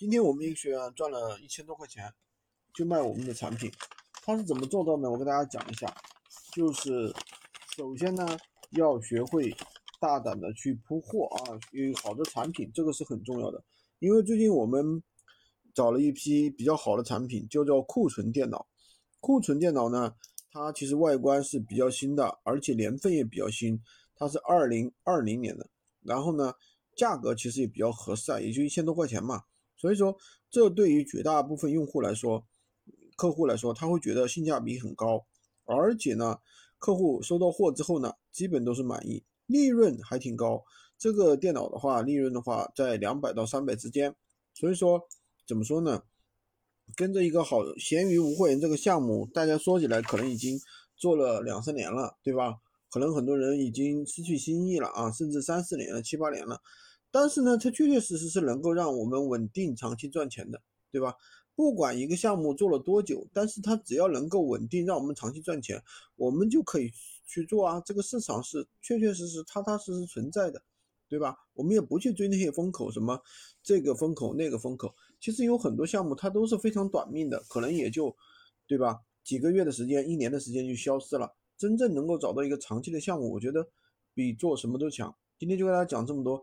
今天我们一个学员赚了一千多块钱，就卖我们的产品。他是怎么做到呢？我跟大家讲一下，就是首先呢，要学会大胆的去铺货啊，有好的产品，这个是很重要的。因为最近我们找了一批比较好的产品，就叫库存电脑。库存电脑呢，它其实外观是比较新的，而且年份也比较新，它是二零二零年的。然后呢，价格其实也比较合适啊，也就一千多块钱嘛。所以说，这对于绝大部分用户来说，客户来说，他会觉得性价比很高，而且呢，客户收到货之后呢，基本都是满意，利润还挺高。这个电脑的话，利润的话在两百到三百之间。所以说，怎么说呢？跟着一个好闲鱼无货源这个项目，大家说起来可能已经做了两三年了，对吧？可能很多人已经失去心意了啊，甚至三四年了、七八年了。但是呢，它确确实实是能够让我们稳定长期赚钱的，对吧？不管一个项目做了多久，但是它只要能够稳定让我们长期赚钱，我们就可以去做啊。这个市场是确确实实、踏踏实实存在的，对吧？我们也不去追那些风口，什么这个风口那个风口，其实有很多项目它都是非常短命的，可能也就，对吧？几个月的时间、一年的时间就消失了。真正能够找到一个长期的项目，我觉得比做什么都强。今天就跟大家讲这么多。